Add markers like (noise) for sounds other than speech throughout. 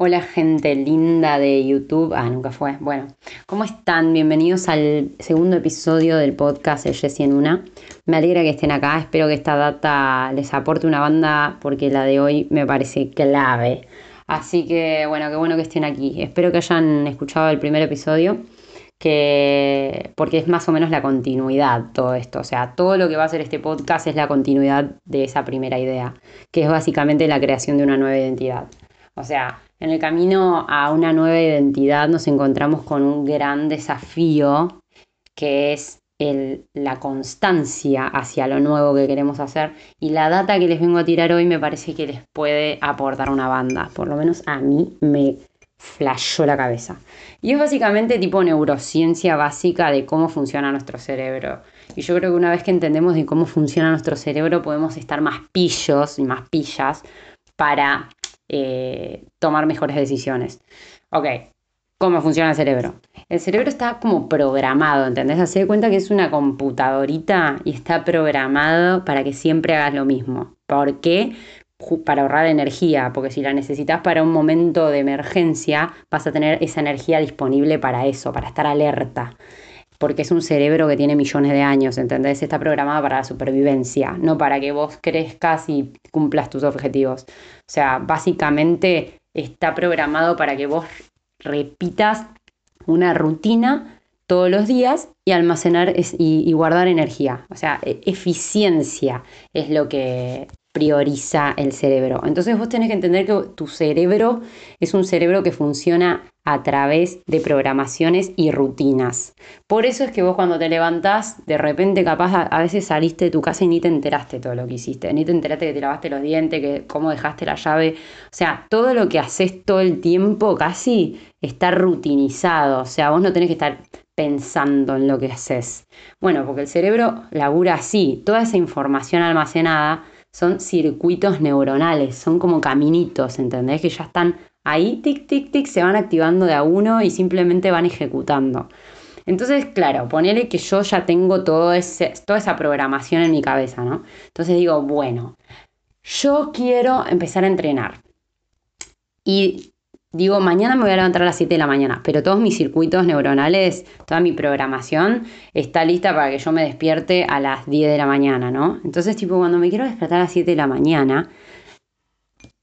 Hola gente linda de YouTube. Ah, nunca fue. Bueno, ¿cómo están? Bienvenidos al segundo episodio del podcast El Jessy en una. Me alegra que estén acá. Espero que esta data les aporte una banda porque la de hoy me parece clave. Así que bueno, qué bueno que estén aquí. Espero que hayan escuchado el primer episodio. Que, porque es más o menos la continuidad todo esto, o sea, todo lo que va a hacer este podcast es la continuidad de esa primera idea, que es básicamente la creación de una nueva identidad. O sea, en el camino a una nueva identidad nos encontramos con un gran desafío que es la constancia hacia lo nuevo que queremos hacer y la data que les vengo a tirar hoy me parece que les puede aportar una banda, por lo menos a mí me flashó la cabeza. Y es básicamente tipo neurociencia básica de cómo funciona nuestro cerebro. Y yo creo que una vez que entendemos de cómo funciona nuestro cerebro podemos estar más pillos y más pillas para eh, tomar mejores decisiones. Ok, ¿cómo funciona el cerebro? El cerebro está como programado, ¿entendés? Hace cuenta que es una computadorita y está programado para que siempre hagas lo mismo. ¿Por qué? Para ahorrar energía, porque si la necesitas para un momento de emergencia, vas a tener esa energía disponible para eso, para estar alerta porque es un cerebro que tiene millones de años, ¿entendés? Está programado para la supervivencia, no para que vos crezcas y cumplas tus objetivos. O sea, básicamente está programado para que vos repitas una rutina todos los días y almacenar y, guardar energía. O sea, e, eficiencia es lo que prioriza el cerebro. Entonces vos tenés que entender que tu cerebro es un cerebro que funciona a través de programaciones y rutinas. Por eso es que vos cuando te levantás, de repente capaz a, veces saliste de tu casa y ni te enteraste todo lo que hiciste, ni te enteraste que te lavaste los dientes, que cómo dejaste la llave. O sea, todo lo que haces todo el tiempo casi está rutinizado. O sea, vos no tenés que estar pensando en lo que haces. Bueno, porque el cerebro labura así, toda esa información almacenada son circuitos neuronales, son como caminitos, ¿entendés? Que ya están ahí, tic, tic, tic, se van activando de a uno y simplemente van ejecutando. Entonces, claro, ponele que yo ya tengo todo ese, toda esa programación en mi cabeza, ¿no? Entonces digo, bueno, yo quiero empezar a entrenar. Y digo, mañana me voy a levantar a las 7 de la mañana, pero todos mis circuitos neuronales, toda mi programación está lista para que yo me despierte a las 10 de la mañana, ¿no? Entonces, tipo, cuando me quiero despertar a las 7 de la mañana,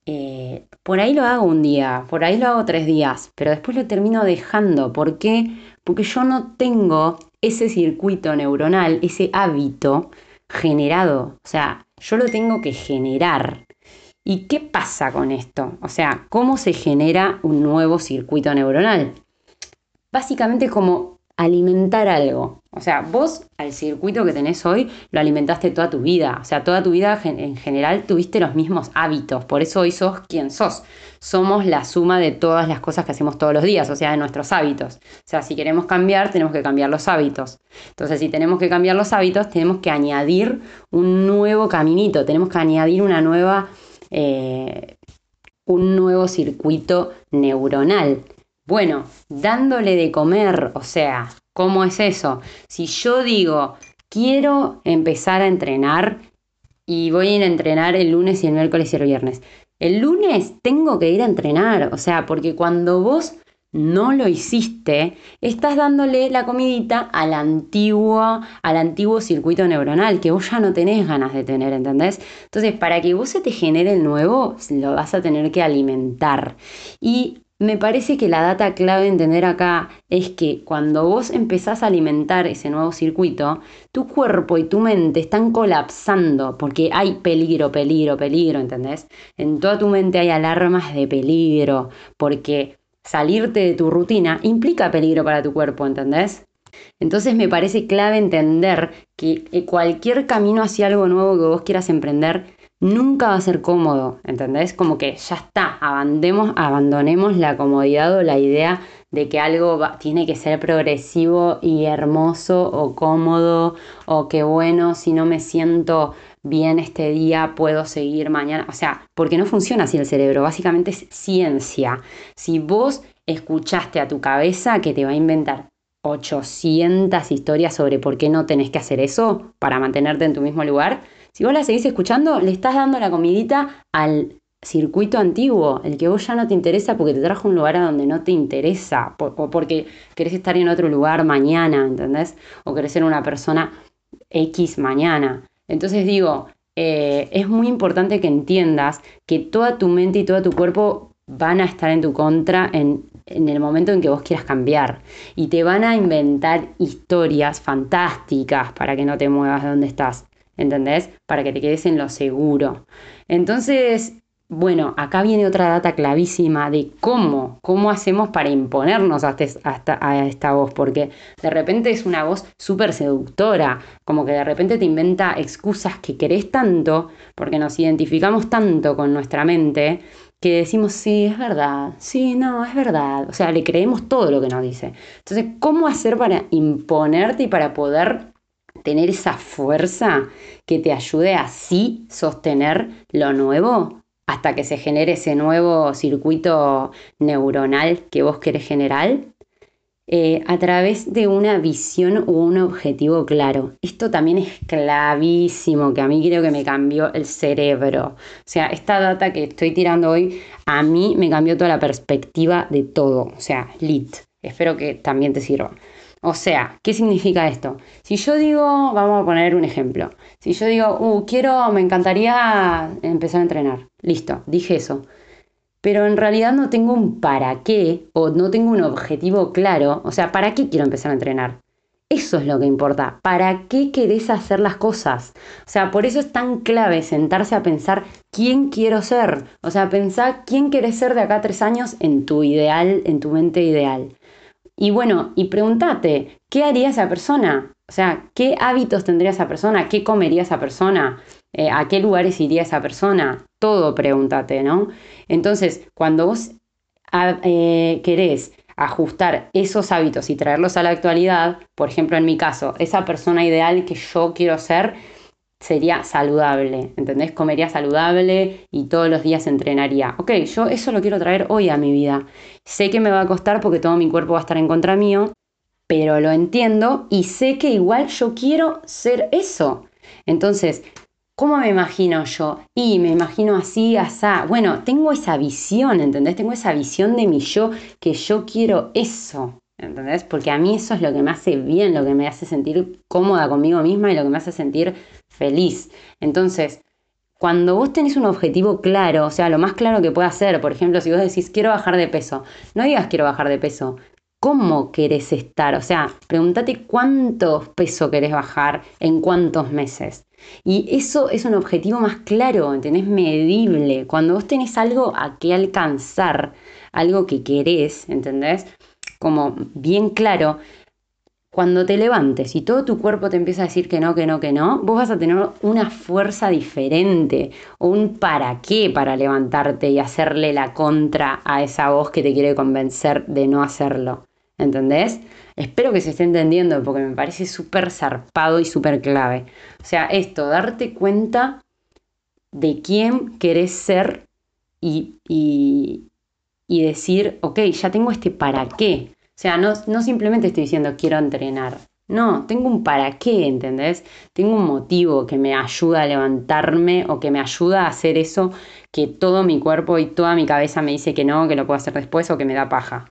eh, por ahí lo hago un día, por ahí lo hago tres días, pero después lo termino dejando. ¿Por qué? Porque yo no tengo ese circuito neuronal, ese hábito generado. O sea, yo lo tengo que generar. ¿Y qué pasa con esto? O sea, ¿cómo se genera un nuevo circuito neuronal? Básicamente como alimentar algo. O sea, vos al circuito que tenés hoy lo alimentaste toda tu vida. O sea, toda tu vida en general tuviste los mismos hábitos. Por eso hoy sos quien sos. Somos la suma de todas las cosas que hacemos todos los días, o sea, de nuestros hábitos. O sea, si queremos cambiar, tenemos que cambiar los hábitos. Entonces, si tenemos que cambiar los hábitos, tenemos que añadir un nuevo caminito, tenemos que añadir una nueva, eh, un nuevo circuito neuronal. Bueno, dándole de comer, o sea, ¿Cómo es eso? Si yo digo, quiero empezar a entrenar y voy a ir a entrenar el lunes y el miércoles y el viernes. El lunes tengo que ir a entrenar, o sea, porque cuando vos no lo hiciste, estás dándole la comidita al antiguo, al antiguo circuito neuronal que vos ya no tenés ganas de tener, ¿entendés? Entonces, para que vos se te genere el nuevo, lo vas a tener que alimentar. Y me parece que la data clave entender acá es que cuando vos empezás a alimentar ese nuevo circuito, tu cuerpo y tu mente están colapsando porque hay peligro, peligro, peligro, ¿entendés? En toda tu mente hay alarmas de peligro porque salirte de tu rutina implica peligro para tu cuerpo, ¿entendés? Entonces me parece clave entender que eh, cualquier camino hacia algo nuevo que vos quieras emprender nunca va a ser cómodo, ¿entendés? Como que ya está, abandonemos, abandonemos la comodidad o la idea de que algo tiene que ser progresivo y hermoso o cómodo o que bueno, si no me siento bien este día, puedo seguir mañana. O sea, porque no funciona así el cerebro, básicamente es ciencia. Si vos escuchaste a tu cabeza que te va a inventar 800 historias sobre por qué no tenés que hacer eso para mantenerte en tu mismo lugar, si vos la seguís escuchando, le estás dando la comidita al circuito antiguo, el que vos ya no te interesa porque te trajo un lugar a donde no te interesa, o porque querés estar en otro lugar mañana, ¿entendés? O querés ser una persona X mañana. Entonces digo, eh, es muy importante que entiendas que toda tu mente y todo tu cuerpo van a estar en tu contra en, en el momento en que vos quieras cambiar. Y te van a inventar historias fantásticas para que no te muevas de donde estás. ¿Entendés? Para que te quedes en lo seguro. Entonces, bueno, acá viene otra data clavísima de cómo, cómo hacemos para imponernos hasta, a esta voz, porque de repente es una voz súper seductora, como que de repente te inventa excusas que querés tanto, porque nos identificamos tanto con nuestra mente, que decimos, sí, es verdad, sí, no, es verdad, o sea, le creemos todo lo que nos dice. Entonces, ¿cómo hacer para imponerte y para poder tener esa fuerza que te ayude a sí sostener lo nuevo? Hasta que se genere ese nuevo circuito neuronal que vos querés generar, eh, a través de una visión o un objetivo claro. Esto también es clavísimo, que a mí creo que me cambió el cerebro. O sea, esta data que estoy tirando hoy, a mí me cambió toda la perspectiva de todo. O sea, lit. Espero que también te sirva. O sea, ¿qué significa esto? Si yo digo, vamos a poner un ejemplo. Si yo digo, uh, quiero, me encantaría empezar a entrenar. Listo, dije eso. Pero en realidad no tengo un para qué o no tengo un objetivo claro. O sea, ¿para qué quiero empezar a entrenar? Eso es lo que importa. ¿Para qué querés hacer las cosas? O sea, por eso es tan clave sentarse a pensar quién quiero ser. O sea, pensar quién querés ser de acá a tres años en tu ideal, en tu mente ideal. Y bueno, y pregúntate, ¿qué haría esa persona? O sea, ¿qué hábitos tendría esa persona? ¿Qué comería esa persona? Eh, ¿A qué lugares iría esa persona? Todo pregúntate, ¿no? Entonces, cuando vos eh, querés ajustar esos hábitos y traerlos a la actualidad, por ejemplo, en mi caso, esa persona ideal que yo quiero ser, sería saludable, ¿entendés? Comería saludable y todos los días entrenaría. Ok, yo eso lo quiero traer hoy a mi vida. Sé que me va a costar porque todo mi cuerpo va a estar en contra mío, pero lo entiendo y sé que igual yo quiero ser eso. Entonces, ¿cómo me imagino yo? Y me imagino así, asá. Bueno, tengo esa visión, ¿entendés? Tengo esa visión de mi yo, que yo quiero eso. ¿Entendés? Porque a mí eso es lo que me hace bien, lo que me hace sentir cómoda conmigo misma y lo que me hace sentir feliz. Entonces, cuando vos tenés un objetivo claro, o sea, lo más claro que pueda ser, por ejemplo, si vos decís quiero bajar de peso, no digas quiero bajar de peso, ¿cómo querés estar? O sea, pregúntate cuánto peso querés bajar en cuántos meses. Y eso es un objetivo más claro, tenés medible. Cuando vos tenés algo a qué alcanzar, algo que querés, ¿entendés? Como bien claro, cuando te levantes y todo tu cuerpo te empieza a decir que no, que no, que no, vos vas a tener una fuerza diferente o un para qué para levantarte y hacerle la contra a esa voz que te quiere convencer de no hacerlo. ¿Entendés? Espero que se esté entendiendo porque me parece súper zarpado y súper clave. O sea, esto, darte cuenta de quién querés ser y, y, y decir, ok, ya tengo este para qué. Sea, no, no simplemente estoy diciendo quiero entrenar. No, tengo un para qué, ¿entendés? Tengo un motivo que me ayuda a levantarme o que me ayuda a hacer eso que todo mi cuerpo y toda mi cabeza me dice que no, que lo puedo hacer después o que me da paja.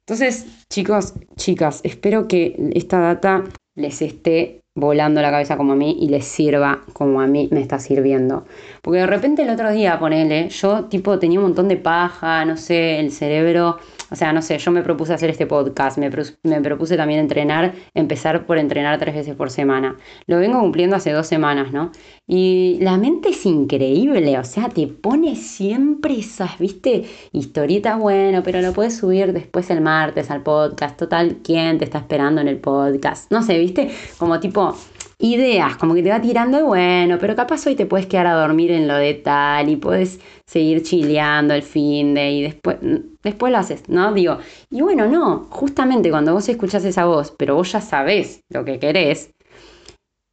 Entonces, chicos, chicas, espero que esta data les esté volando la cabeza como a mí y les sirva como a mí me está sirviendo. Porque de repente el otro día, ponele, yo tipo tenía un montón de paja, no sé, el cerebro o sea, no sé, yo me propuse hacer este podcast, me, propuse también entrenar, empezar por entrenar tres veces por semana. Lo vengo cumpliendo hace dos semanas, ¿no? Y la mente es increíble, o sea, te pone siempre esas, viste, historietas, bueno, pero lo puedes subir después el martes al podcast, total, ¿quién te está esperando en el podcast? No sé, viste, como tipo ideas, como que te va tirando y bueno, pero capaz hoy te puedes quedar a dormir en lo de tal y puedes seguir chileando el fin de y después, después lo haces, ¿no? Digo, y bueno, no, justamente cuando vos escuchás esa voz, pero vos ya sabés lo que querés,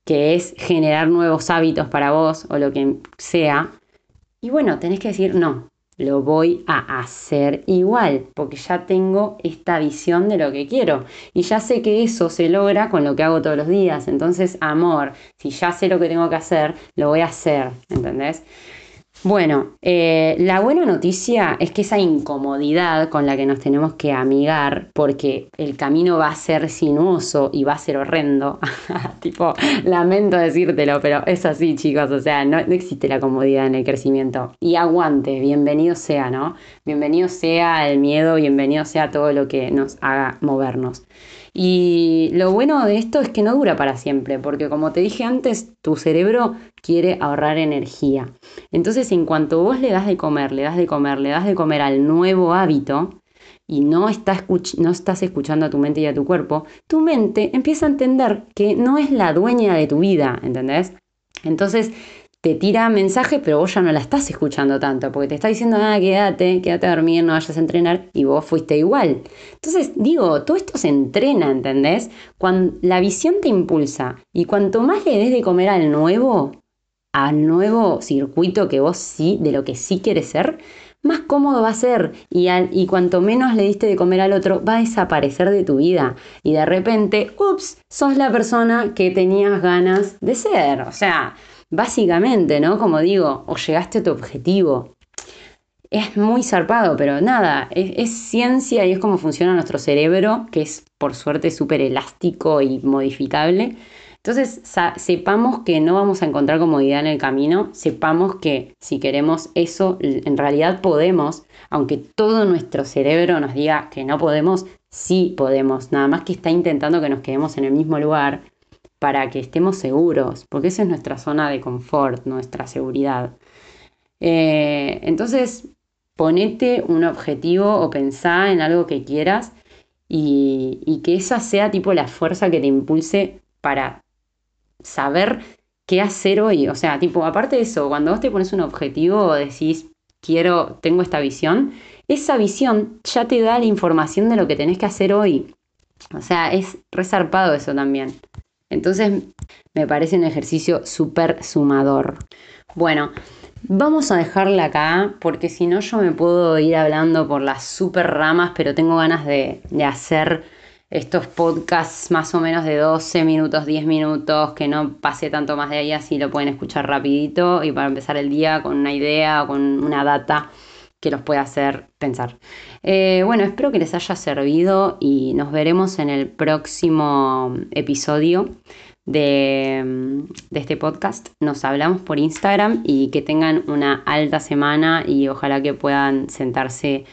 que es generar nuevos hábitos para vos o lo que sea, y bueno, tenés que decir, no, lo voy a hacer igual, porque ya tengo esta visión de lo que quiero y ya sé que eso se logra con lo que hago todos los días. Entonces, amor, si ya sé lo que tengo que hacer, lo voy a hacer, ¿entendés? Bueno, eh, la buena noticia es que esa incomodidad con la que nos tenemos que amigar, porque el camino va a ser sinuoso y va a ser horrendo, (laughs) tipo, lamento decírtelo, pero es así chicos, o sea, no, no existe la comodidad en el crecimiento. Y aguante, bienvenido sea, ¿no? Bienvenido sea el miedo, bienvenido sea todo lo que nos haga movernos. Y lo bueno de esto es que no dura para siempre, porque como te dije antes, tu cerebro quiere ahorrar energía. Entonces, en cuanto vos le das de comer, le das de comer, le das de comer al nuevo hábito, y no, no estás escuchando a tu mente y a tu cuerpo, tu mente empieza a entender que no es la dueña de tu vida, ¿entendés? Entonces te tira mensajes, pero vos ya no la estás escuchando tanto, porque te está diciendo, ah, quédate, quédate a dormir, no vayas a entrenar, y vos fuiste igual. Entonces, digo, todo esto se entrena, ¿entendés? Cuando la visión te impulsa, y cuanto más le des de comer al nuevo, al nuevo circuito que vos sí, de lo que sí quieres ser, más cómodo va a ser y, y cuanto menos le diste de comer al otro, va a desaparecer de tu vida. Y de repente, ups, sos la persona que tenías ganas de ser. O sea, Básicamente, ¿no? Como digo, o llegaste a tu objetivo. Es muy zarpado, pero nada, es, ciencia y es como funciona nuestro cerebro, que es por suerte súper elástico y modificable. Entonces, sepamos que no vamos a encontrar comodidad en el camino, sepamos que si queremos eso, en realidad podemos, aunque todo nuestro cerebro nos diga que no podemos, sí podemos, nada más que está intentando que nos quedemos en el mismo lugar para que estemos seguros, porque esa es nuestra zona de confort, nuestra seguridad. Eh, entonces, ponete un objetivo o pensá en algo que quieras y, que esa sea tipo la fuerza que te impulse para saber qué hacer hoy. O sea, tipo, aparte de eso, cuando vos te pones un objetivo o decís, quiero, tengo esta visión, esa visión ya te da la información de lo que tenés que hacer hoy. O sea, es resarpado eso también. Entonces me parece un ejercicio súper sumador. Bueno, vamos a dejarla acá porque si no yo me puedo ir hablando por las super ramas, pero tengo ganas de, hacer estos podcasts más o menos de 12 minutos, 10 minutos, que no pase tanto más de ahí, así lo pueden escuchar rapidito y para empezar el día con una idea o con una data que los pueda hacer pensar. Eh, bueno, espero que les haya servido y nos veremos en el próximo episodio de, de, este podcast. Nos hablamos por Instagram y que tengan una alta semana y ojalá que puedan sentarse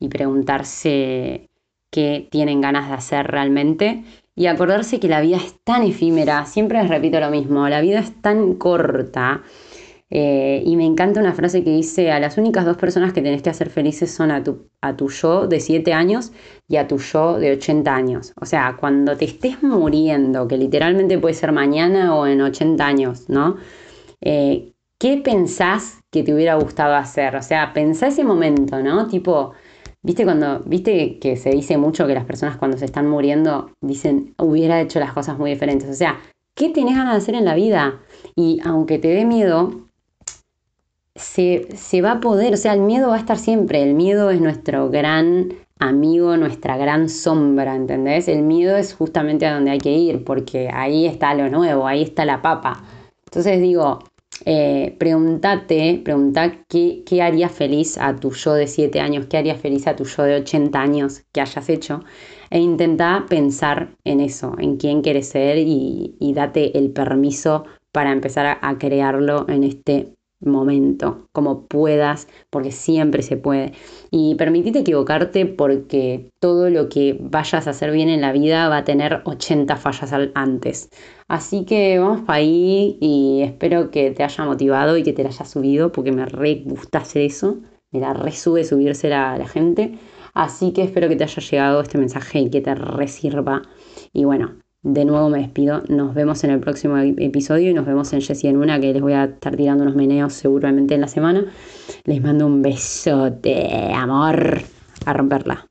y preguntarse qué tienen ganas de hacer realmente. Y acordarse que la vida es tan efímera, siempre les repito lo mismo, la vida es tan corta eh, y me encanta una frase que dice, a las únicas dos personas que tenés que hacer felices son a tu, a tu yo de 7 años y a tu yo de 80 años. O sea, cuando te estés muriendo, que literalmente puede ser mañana o en 80 años, ¿no? Eh, ¿Qué pensás que te hubiera gustado hacer? O sea, pensá ese momento, ¿no? Tipo, ¿viste cuando, viste que se dice mucho que las personas cuando se están muriendo dicen, hubiera hecho las cosas muy diferentes? O sea, ¿qué tenés ganas de hacer en la vida? Y aunque te dé miedo, se, va a poder, o sea, el miedo va a estar siempre, el miedo es nuestro gran amigo, nuestra gran sombra, ¿entendés? El miedo es justamente a donde hay que ir, porque ahí está lo nuevo, ahí está la papa. Entonces digo, eh, pregúntate, pregunta qué, qué haría feliz a tu yo de 7 años, qué haría feliz a tu yo de 80 años que hayas hecho, e intenta pensar en eso, en quién quieres ser y, date el permiso para empezar a crearlo en este momento, como puedas, porque siempre se puede. Y permitite equivocarte porque todo lo que vayas a hacer bien en la vida va a tener 80 fallas antes. Así que vamos para ahí y espero que te haya motivado y que te la haya subido porque me re gusta eso. Me la resube subirse a la gente. Así que espero que te haya llegado este mensaje y que te resirva. Y bueno, de nuevo me despido. Nos vemos en el próximo episodio y nos vemos en Jessie en una que les voy a estar tirando unos meneos seguramente en la semana. Les mando un besote, amor, a romperla.